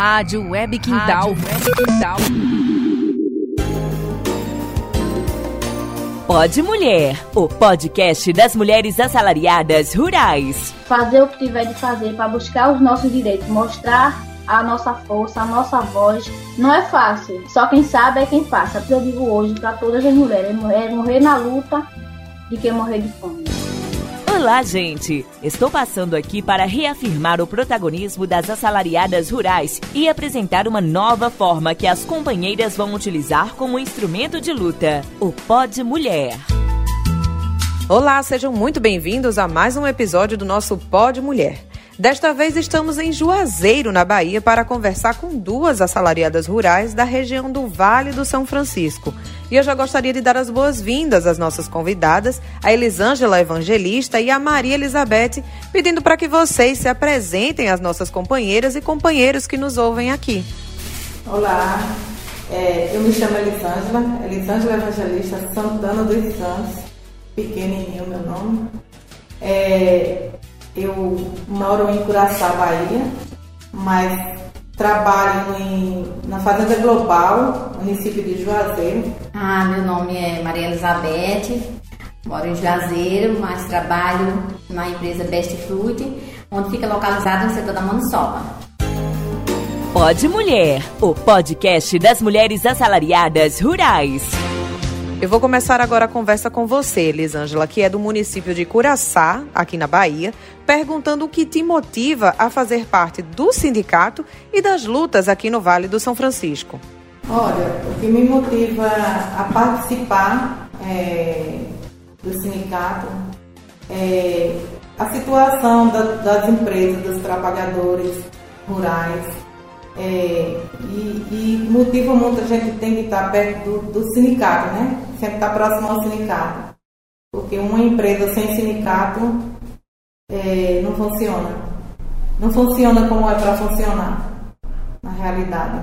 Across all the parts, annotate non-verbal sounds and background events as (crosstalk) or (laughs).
Rádio Web Quintal. Rádio Web Quintal. Pode Mulher, o podcast das mulheres assalariadas rurais. Fazer o que tiver de fazer para buscar os nossos direitos, mostrar a nossa força, a nossa voz. Não é fácil, só quem sabe é quem passa. Eu digo hoje para todas as mulheres: é morrer na luta de quem morrer de fome. Olá, gente! Estou passando aqui para reafirmar o protagonismo das assalariadas rurais e apresentar uma nova forma que as companheiras vão utilizar como instrumento de luta: o Pod Mulher. Olá, sejam muito bem-vindos a mais um episódio do nosso Pod Mulher. Desta vez estamos em Juazeiro, na Bahia, para conversar com duas assalariadas rurais da região do Vale do São Francisco. E eu já gostaria de dar as boas-vindas às nossas convidadas, a Elisângela Evangelista e a Maria Elizabeth, pedindo para que vocês se apresentem às nossas companheiras e companheiros que nos ouvem aqui. Olá, é, eu me chamo Elisângela, Elisângela Evangelista Santana dos Santos, pequenininho meu nome. É, eu moro em Curaçá, Bahia, mas trabalho em, na Fazenda Global, município de Juazeiro. Ah, meu nome é Maria Elizabeth, moro em Juazeiro, mas trabalho na empresa Best Fruit, onde fica localizado no setor da Maniçoba. Pode Mulher, o podcast das mulheres assalariadas rurais. Eu vou começar agora a conversa com você, Elisângela, que é do município de Curaçá, aqui na Bahia, perguntando o que te motiva a fazer parte do sindicato e das lutas aqui no Vale do São Francisco. Olha, o que me motiva a participar é, do sindicato é a situação da, das empresas, dos trabalhadores rurais, é, e, e, motiva muito a gente tem que estar perto do, do sindicato, né? Sempre estar próximo ao sindicato. Porque uma empresa sem sindicato é, não funciona. Não funciona como é para funcionar, na realidade.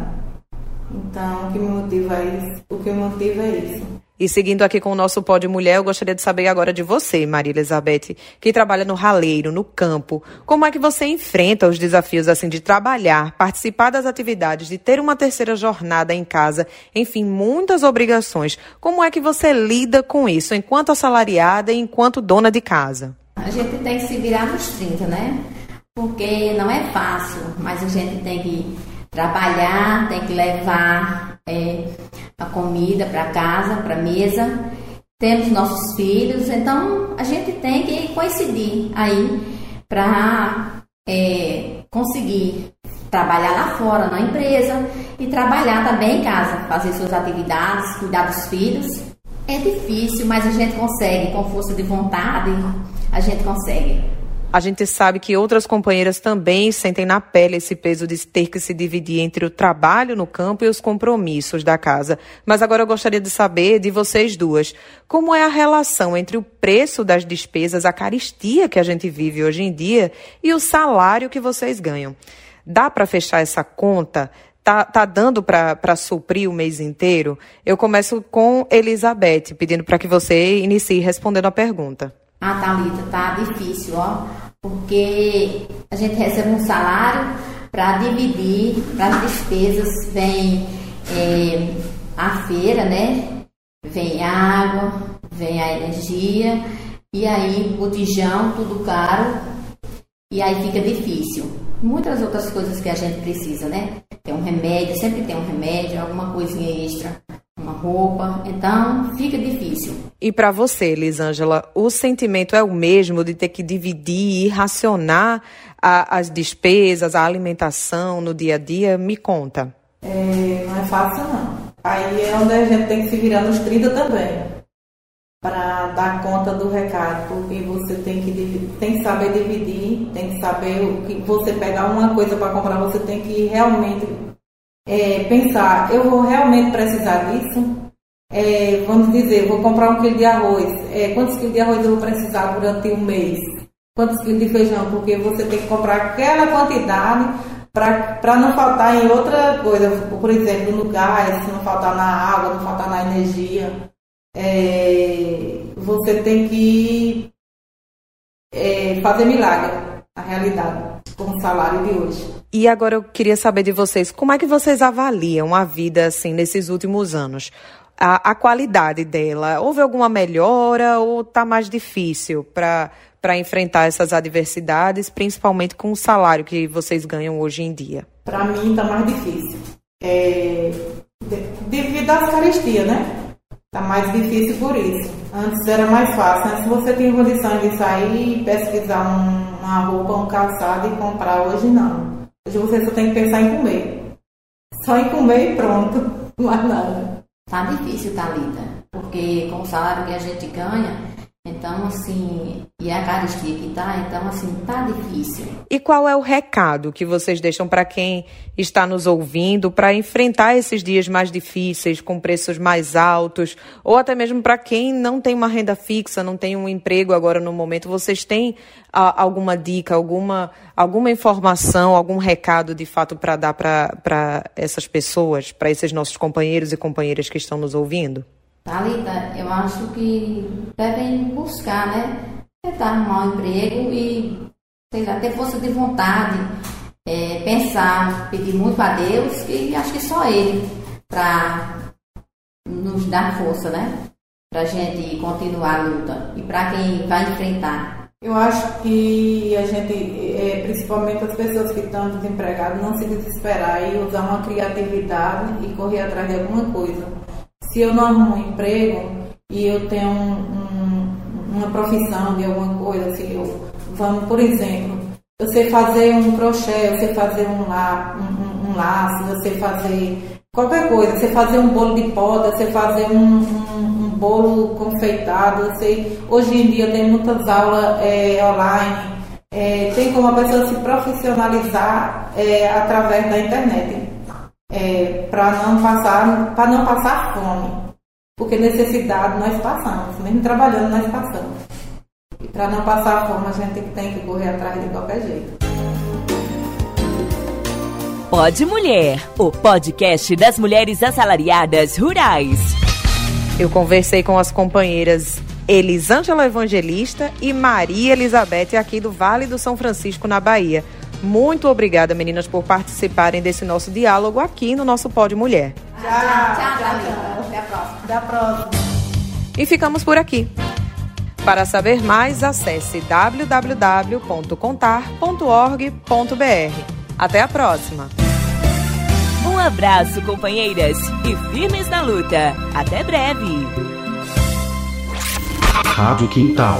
Então, o que me motiva é isso. O que me motiva é isso. E seguindo aqui com o nosso pódio mulher, eu gostaria de saber agora de você, Maria Elizabeth, que trabalha no raleiro, no campo. Como é que você enfrenta os desafios assim de trabalhar, participar das atividades, de ter uma terceira jornada em casa, enfim, muitas obrigações. Como é que você lida com isso enquanto assalariada e enquanto dona de casa? A gente tem que se virar nos 30, né? Porque não é fácil, mas a gente tem que trabalhar, tem que levar é, a comida para casa, para mesa. Temos nossos filhos, então a gente tem que coincidir aí para é, conseguir trabalhar lá fora na empresa e trabalhar também em casa, fazer suas atividades, cuidar dos filhos. É difícil, mas a gente consegue, com força de vontade, a gente consegue. A gente sabe que outras companheiras também sentem na pele esse peso de ter que se dividir entre o trabalho no campo e os compromissos da casa. Mas agora eu gostaria de saber de vocês duas, como é a relação entre o preço das despesas, a caristia que a gente vive hoje em dia e o salário que vocês ganham. Dá para fechar essa conta? Tá, tá dando para suprir o mês inteiro? Eu começo com Elizabeth, pedindo para que você inicie respondendo a pergunta. Ah, Thalita, tá difícil, ó, porque a gente recebe um salário para dividir para as despesas, vem é, a feira, né? Vem água, vem a energia, e aí botijão, tudo caro, e aí fica difícil. Muitas outras coisas que a gente precisa, né? Tem um remédio, sempre tem um remédio, alguma coisinha extra uma roupa, então fica difícil. E para você, Lisângela, o sentimento é o mesmo de ter que dividir e racionar a, as despesas, a alimentação no dia a dia? Me conta. É, não é fácil não. Aí é onde a gente tem que se virar nos 30 também. Para dar conta do recado, porque você tem que, tem que saber dividir, tem que saber o que você pegar uma coisa para comprar, você tem que realmente é, pensar, eu vou realmente precisar disso? É, vamos dizer, vou comprar um quilo de arroz. É, quantos quilos de arroz eu vou precisar durante um mês? Quantos quilos de feijão? Porque você tem que comprar aquela quantidade para não faltar em outra coisa. Por exemplo, no gás, não faltar na água, não faltar na energia. É, você tem que é, fazer milagre, a realidade. Com o salário de hoje. E agora eu queria saber de vocês, como é que vocês avaliam a vida assim nesses últimos anos? A, a qualidade dela, houve alguma melhora ou está mais difícil para para enfrentar essas adversidades, principalmente com o salário que vocês ganham hoje em dia? Para mim está mais difícil. É, devido às caristias, né? Está mais difícil por isso. Antes era mais fácil. Antes você tinha condições de sair pesquisar um, uma roupa, um calçado e comprar. Hoje não. Hoje você só tem que pensar em comer. Só em comer e pronto. (laughs) Mais nada. Tá difícil, Thalita. Porque com o salário que a gente ganha, então, assim, e a caristia que tá, então, assim, tá difícil. E qual é o recado que vocês deixam para quem está nos ouvindo para enfrentar esses dias mais difíceis, com preços mais altos, ou até mesmo para quem não tem uma renda fixa, não tem um emprego agora no momento? Vocês têm a, alguma dica, alguma, alguma informação, algum recado de fato para dar para essas pessoas, para esses nossos companheiros e companheiras que estão nos ouvindo? Thalita, eu acho que devem buscar, né? Tentar arrumar um emprego e, sei lá, ter força de vontade, é, pensar, pedir muito a Deus e acho que só Ele para nos dar força, né? Para a gente continuar a luta e para quem vai enfrentar. Eu acho que a gente, é, principalmente as pessoas que estão desempregadas, não se desesperar e usar uma criatividade e correr atrás de alguma coisa se eu não arrumo um emprego e eu tenho um, um, uma profissão de alguma coisa, se eu, vamos, por exemplo, sei fazer um crochê, sei fazer um, la, um, um laço, sei fazer qualquer coisa, sei fazer um bolo de poda, sei fazer um, bolo confeitado, sei, hoje em dia tem muitas aulas é, online, é, tem como a pessoa se profissionalizar é, através da internet é, para não passar para não passar fome, porque necessidade nós passamos, mesmo trabalhando nós passamos. E para não passar fome a gente tem que correr atrás de qualquer jeito. Pode Mulher, o podcast das mulheres assalariadas rurais. Eu conversei com as companheiras Elisângela Evangelista e Maria Elizabeth aqui do Vale do São Francisco, na Bahia. Muito obrigada, meninas, por participarem desse nosso diálogo aqui no nosso Pode Mulher. Tchau, tchau, tchau. Até a próxima. Até a próxima. E ficamos por aqui. Para saber mais, acesse www.contar.org.br. Até a próxima. Um abraço, companheiras, e firmes na luta. Até breve. Rádio Quintal